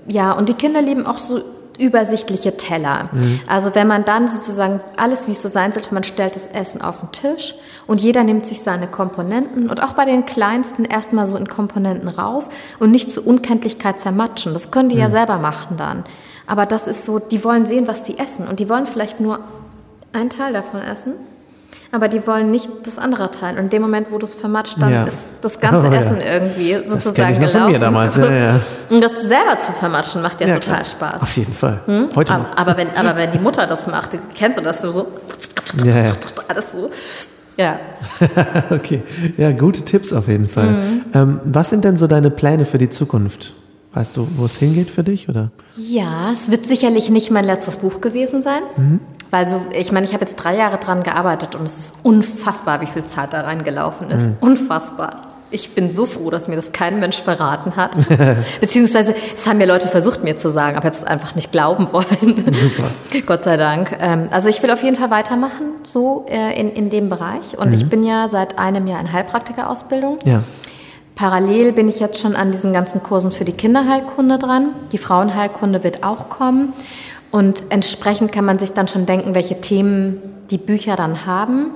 ja, und die Kinder lieben auch so übersichtliche Teller. Mhm. Also wenn man dann sozusagen alles, wie es so sein sollte, man stellt das Essen auf den Tisch und jeder nimmt sich seine Komponenten und auch bei den Kleinsten erstmal so in Komponenten rauf und nicht zur Unkenntlichkeit zermatschen. Das können die mhm. ja selber machen dann. Aber das ist so, die wollen sehen, was die essen und die wollen vielleicht nur einen Teil davon essen aber die wollen nicht das andere teilen. Und in dem Moment, wo du es vermatscht, dann ja. ist das ganze <laughs> oh, Essen ja. irgendwie sozusagen das ich noch gelaufen. Von mir damals. Ja, ja. <laughs> Und das selber zu vermatschen macht ja, total klar. Spaß. Auf jeden Fall. Hm? Heute aber, noch. Aber wenn, aber wenn die Mutter das macht, kennst du das so? Ja, ja. Alles so. Ja. <laughs> okay, ja, gute Tipps auf jeden Fall. Mhm. Ähm, was sind denn so deine Pläne für die Zukunft? Weißt du, wo es hingeht für dich? Oder? Ja, es wird sicherlich nicht mein letztes Buch gewesen sein. Weil so, ich meine, ich habe jetzt drei Jahre dran gearbeitet und es ist unfassbar, wie viel Zeit da reingelaufen ist. Unfassbar. Ich bin so froh, dass mir das kein Mensch verraten hat. <laughs> Beziehungsweise, es haben mir Leute versucht, mir zu sagen, aber ich habe es einfach nicht glauben wollen. Super. <laughs> Gott sei Dank. Ähm, also ich will auf jeden Fall weitermachen, so äh, in, in dem Bereich. Und ich bin ja seit einem Jahr in Heilpraktikerausbildung. Ja. Parallel bin ich jetzt schon an diesen ganzen Kursen für die Kinderheilkunde dran. Die Frauenheilkunde wird auch kommen. Und entsprechend kann man sich dann schon denken, welche Themen die Bücher dann haben.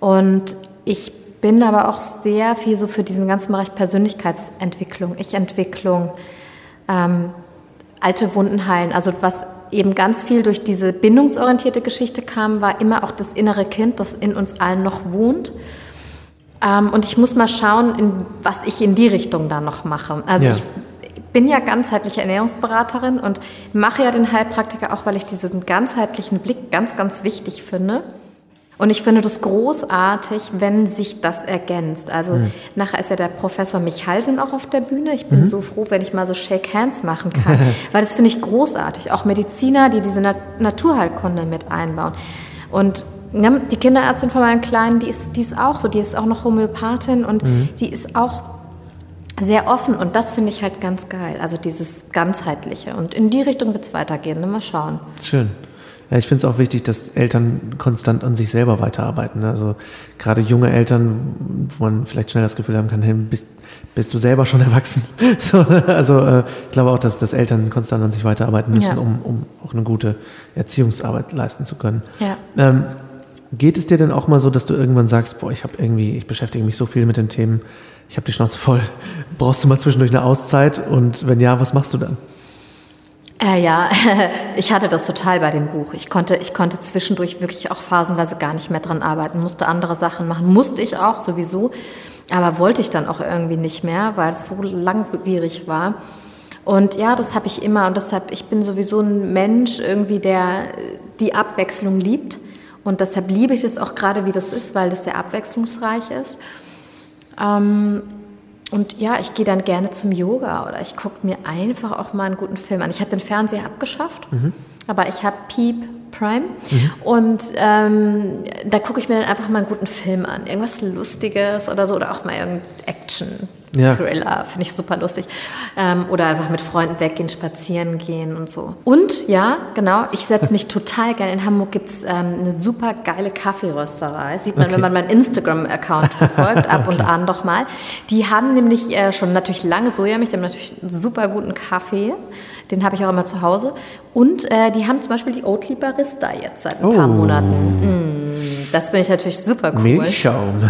Und ich bin aber auch sehr viel so für diesen ganzen Bereich Persönlichkeitsentwicklung, Ich-Entwicklung, ähm, alte Wunden heilen. Also was eben ganz viel durch diese bindungsorientierte Geschichte kam, war immer auch das innere Kind, das in uns allen noch wohnt. Ähm, und ich muss mal schauen, in, was ich in die Richtung dann noch mache. Also Ja. ich bin ja ganzheitliche Ernährungsberaterin und mache ja den Heilpraktiker auch, weil ich diesen ganzheitlichen Blick ganz, ganz wichtig finde. Und ich finde das großartig, wenn sich das ergänzt. Also nachher ist ja der Professor Michalsen auch auf der Bühne. Ich bin so froh, wenn ich mal so Shake Hands machen kann, <laughs> weil das finde ich großartig. Auch Mediziner, die diese Nat Naturheilkunde mit einbauen. Und ja, die Kinderärztin von meinem Kleinen, die ist, die ist auch so, die ist auch noch Homöopathin und die ist auch sehr offen und das finde ich halt ganz geil. Also dieses ganzheitliche. Und in die Richtung wird es weitergehen. ne? Mal schauen. Schön. Ja, ich finde es auch wichtig, dass Eltern konstant an sich selber weiterarbeiten. ne? Also gerade junge Eltern, wo man vielleicht schnell das Gefühl haben kann, hey, bist, bist du selber schon <laughs> erwachsen? So, also äh, ich glaube auch, dass, dass Eltern konstant an sich weiterarbeiten müssen, Ja. um, um auch eine gute Erziehungsarbeit leisten zu können. Ja. Ähm, geht es dir denn auch mal so, dass du irgendwann sagst, boah, ich habe irgendwie, ich beschäftige mich so viel mit den Themen, ich habe die Schnauze voll. <laughs> Brauchst du mal zwischendurch eine Auszeit? Und wenn ja, was machst du dann? Äh, ja, <laughs> ich hatte das total bei dem Buch. Ich konnte, ich konnte zwischendurch wirklich auch phasenweise gar nicht mehr dran arbeiten, musste andere Sachen machen, musste ich auch sowieso, aber wollte ich dann auch irgendwie nicht mehr, weil es so langwierig war. Und ja, das habe ich immer und deshalb, ich bin sowieso ein Mensch irgendwie, der die Abwechslung liebt und deshalb liebe ich es auch gerade, wie das ist, weil das sehr abwechslungsreich ist. Ähm, und ja, ich gehe dann gerne zum Yoga oder ich gucke mir einfach auch mal einen guten Film an. Ich habe den Fernseher abgeschafft, aber ich habe Peep Prime und ähm, da gucke ich mir dann einfach mal einen guten Film an. Irgendwas Lustiges oder so oder auch mal irgendein Action. Ja. Thriller, finde ich super lustig. Ähm, oder einfach mit Freunden weggehen, spazieren gehen und so. Und ja, genau, ich setze mich <laughs> total gerne. In Hamburg gibt es ähm, eine super geile Kaffeerösterei. Sieht man, Okay. wenn man meinen Instagram-Account verfolgt, ab <laughs> und an doch mal. Die haben nämlich äh, schon natürlich lange Sojamilch, die haben natürlich einen super guten Kaffee. Den habe ich auch immer zu Hause. Und äh, die haben zum Beispiel die Oatly Barista jetzt seit ein paar Oh. Monaten. Mm, das finde ich natürlich super cool. Milchschaum.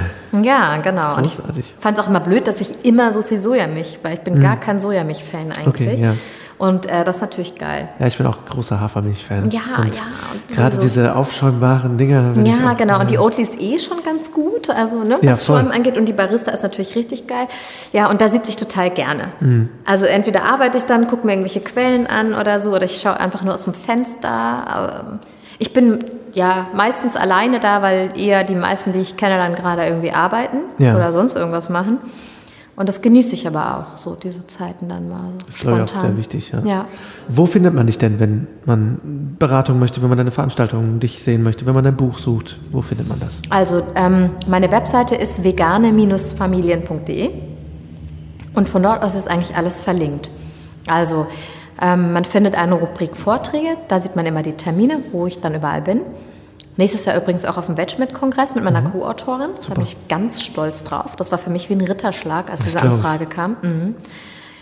Ja, genau. Und ich fand es auch immer blöd, dass ich immer so viel Sojamilch, weil ich bin gar kein Sojamilch-Fan eigentlich. Okay, ja. Und äh, das ist natürlich geil. Ja, ich bin auch großer Hafermilch-Fan. Ja, und ja, und Gerade sowieso. diese aufschäumbaren Dinger. bin Ja, auch- genau. Und die Oatly ist eh schon ganz gut, also ne, Ja, was voll. Schäumen angeht. Und die Barista ist natürlich richtig geil. Ja, und da sitze ich total gerne. Mhm. Also entweder arbeite ich dann, gucke mir irgendwelche Quellen an oder so, oder ich schaue einfach nur aus dem Fenster. Ich bin ja meistens alleine da, weil eher die meisten, die ich kenne, dann gerade irgendwie arbeiten Ja. oder sonst irgendwas machen. Und das genieße ich aber auch, so diese Zeiten dann mal so Das ist glaube ich auch sehr wichtig. Ja. Ja. Wo findet man dich denn, wenn man Beratung möchte, wenn man deine Veranstaltung dich sehen möchte, wenn man dein Buch sucht? Wo findet man das? Also ähm, meine Webseite ist vegane-familien.de und von dort aus ist eigentlich alles verlinkt. Also ähm, man findet eine Rubrik Vorträge, da sieht man immer die Termine, wo ich dann überall bin. Nächstes Jahr übrigens auch auf dem Wedgmet-Kongress mit meiner Mhm. Co-Autorin. Da bin ich ganz stolz drauf. Das war für mich wie ein Ritterschlag, als diese glaub ich. Anfrage kam. Mhm.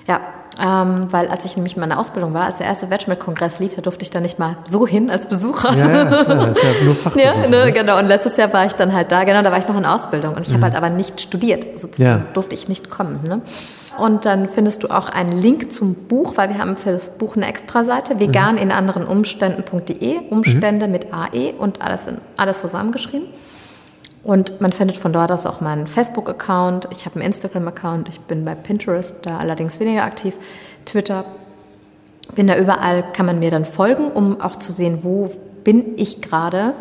Ja, ähm, weil als ich nämlich in meiner Ausbildung war, als der erste Wedgmet-Kongress lief, da durfte ich da nicht mal so hin als Besucher. Ja, ja, klar, das ist ja <laughs> nur Fachbesuch. Ja, ne, genau. Und letztes Jahr war ich dann halt da, genau, da war ich noch in Ausbildung. Und ich habe halt aber nicht studiert. Sozusagen Ja. durfte ich nicht kommen. Ne? Und dann findest du auch einen Link zum Buch, weil wir haben für das Buch eine Extraseite, vegan in anderen Umständen.de, Umstände mit AE und alles, in, alles zusammengeschrieben. Und man findet von dort aus auch meinen Facebook-Account. Ich habe einen Instagram-Account. Ich bin bei Pinterest da allerdings weniger aktiv. Twitter. Bin da überall, kann man mir dann folgen, um auch zu sehen, wo bin ich gerade.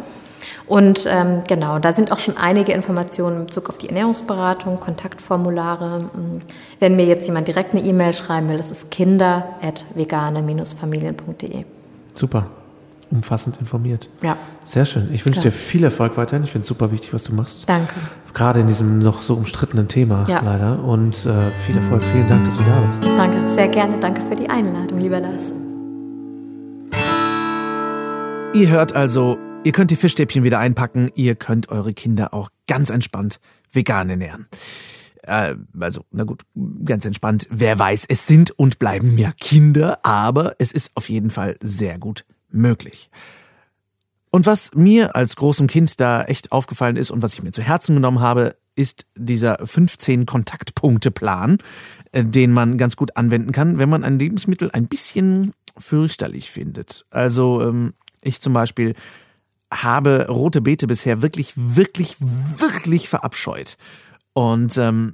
Und ähm, genau, da sind auch schon einige Informationen in Bezug auf die Ernährungsberatung, Kontaktformulare. Ähm, wenn mir jetzt jemand direkt eine E-Mail schreiben will, das ist kinder.vegane-familien.de. Super umfassend informiert. Ja. Sehr schön. Ich wünsche dir viel Erfolg weiterhin. Ich finde es super wichtig, was du machst. Danke. Gerade in diesem noch so umstrittenen Thema ja. leider. Und äh, viel Erfolg. Vielen Dank, dass du da bist. Danke, sehr gerne. Danke für die Einladung, lieber Lars. Ihr hört also, ihr könnt die Fischstäbchen wieder einpacken. Ihr könnt eure Kinder auch ganz entspannt vegan ernähren. Äh, also, na gut, ganz entspannt. Wer weiß, es sind und bleiben ja Kinder, aber es ist auf jeden Fall sehr gut möglich. Und was mir als großem Kind da echt aufgefallen ist und was ich mir zu Herzen genommen habe, ist dieser 15 Kontaktpunkte-Plan, äh, den man ganz gut anwenden kann, wenn man ein Lebensmittel ein bisschen fürchterlich findet. Also ähm, ich zum Beispiel habe rote Beete bisher wirklich, wirklich, wirklich verabscheut. Und ähm,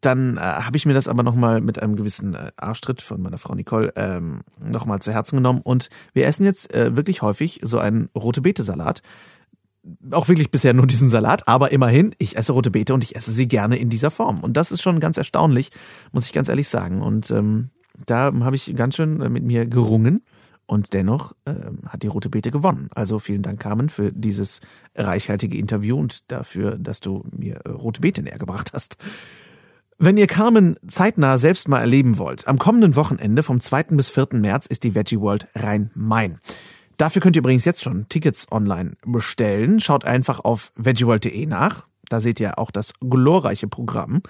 dann äh, habe ich mir das aber nochmal mit einem gewissen äh, Arschtritt von meiner Frau Nicole ähm, nochmal zu Herzen genommen. Und wir essen jetzt äh, wirklich häufig so einen rote Beete-Salat. Auch wirklich bisher nur diesen Salat, aber immerhin, ich esse rote Beete und ich esse sie gerne in dieser Form. Und das ist schon ganz erstaunlich, muss ich ganz ehrlich sagen. Und ähm, da habe ich ganz schön äh, mit mir gerungen. Und dennoch äh, hat die Rote Beete gewonnen. Also vielen Dank, Carmen, für dieses reichhaltige Interview und dafür, dass du mir äh, Rote Beete näher gebracht hast. Wenn ihr Carmen zeitnah selbst mal erleben wollt, am kommenden Wochenende vom 2. bis 4. März ist die Veggie World Rhein-Main. Dafür könnt ihr übrigens jetzt schon Tickets online bestellen. Schaut einfach auf veggieworld.de nach. Da seht ihr auch das glorreiche Programm.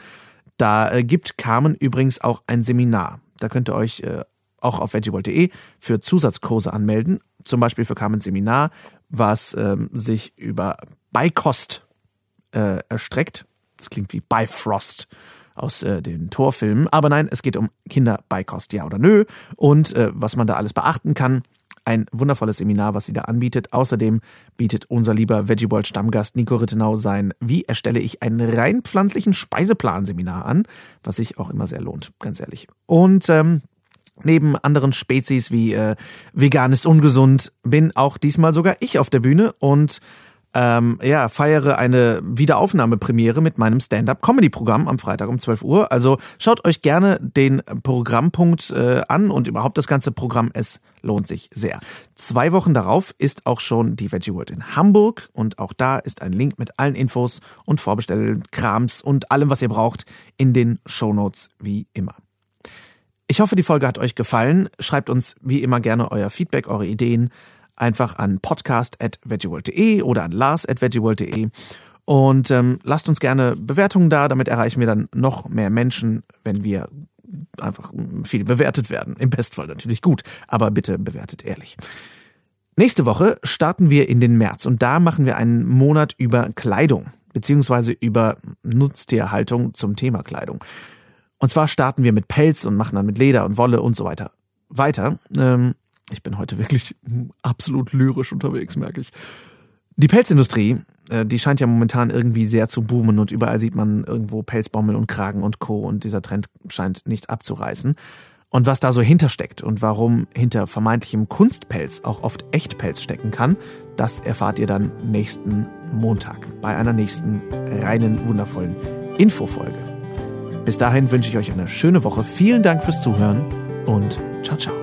Da äh, gibt Carmen übrigens auch ein Seminar. Da könnt ihr euch äh, auch auf veggieworld.de für Zusatzkurse anmelden. Zum Beispiel für Carmens Seminar, was ähm, sich über Beikost äh, erstreckt. Das klingt wie Bifrost aus äh, den Torfilmen. Aber nein, es geht um Kinderbeikost, ja oder nö. Und äh, was man da alles beachten kann. Ein wundervolles Seminar, was sie da anbietet. Außerdem bietet unser lieber Veggie World Stammgast Nico Rittenau sein Wie erstelle ich einen rein pflanzlichen Speiseplan-Seminar an, was sich auch immer sehr lohnt, ganz ehrlich. Und ähm, Neben anderen Spezies wie äh, vegan ist ungesund bin auch diesmal sogar ich auf der Bühne und ähm, ja, feiere eine Wiederaufnahmepremiere mit meinem Stand-up-Comedy-Programm am Freitag um 12 Uhr. Also schaut euch gerne den Programmpunkt äh, an und überhaupt das ganze Programm. Es lohnt sich sehr. Zwei Wochen darauf ist auch schon die Veggie World in Hamburg und auch da ist ein Link mit allen Infos und Vorbestellkrams und allem, was ihr braucht, in den Shownotes wie immer. Ich hoffe, die Folge hat euch gefallen. Schreibt uns wie immer gerne euer Feedback, eure Ideen einfach an podcast.veggieworld.de oder an lars.veggieworld.de und ähm, lasst uns gerne Bewertungen da, damit erreichen wir dann noch mehr Menschen, wenn wir einfach viel bewertet werden. Im Bestfall natürlich gut, aber bitte bewertet ehrlich. Nächste Woche starten wir in den März und da machen wir einen Monat über Kleidung beziehungsweise über Nutztierhaltung zum Thema Kleidung. Und zwar starten wir mit Pelz und machen dann mit Leder und Wolle und so weiter weiter. Ähm, ich bin heute wirklich absolut lyrisch unterwegs, merke ich. Die Pelzindustrie, äh, die scheint ja momentan irgendwie sehr zu boomen und überall sieht man irgendwo Pelzbommel und Kragen und Co. Und dieser Trend scheint nicht abzureißen. Und was da so hintersteckt und warum hinter vermeintlichem Kunstpelz auch oft Echtpelz stecken kann, das erfahrt ihr dann nächsten Montag bei einer nächsten reinen, wundervollen Infofolge. Bis dahin wünsche ich euch eine schöne Woche. Vielen Dank fürs Zuhören und ciao, ciao.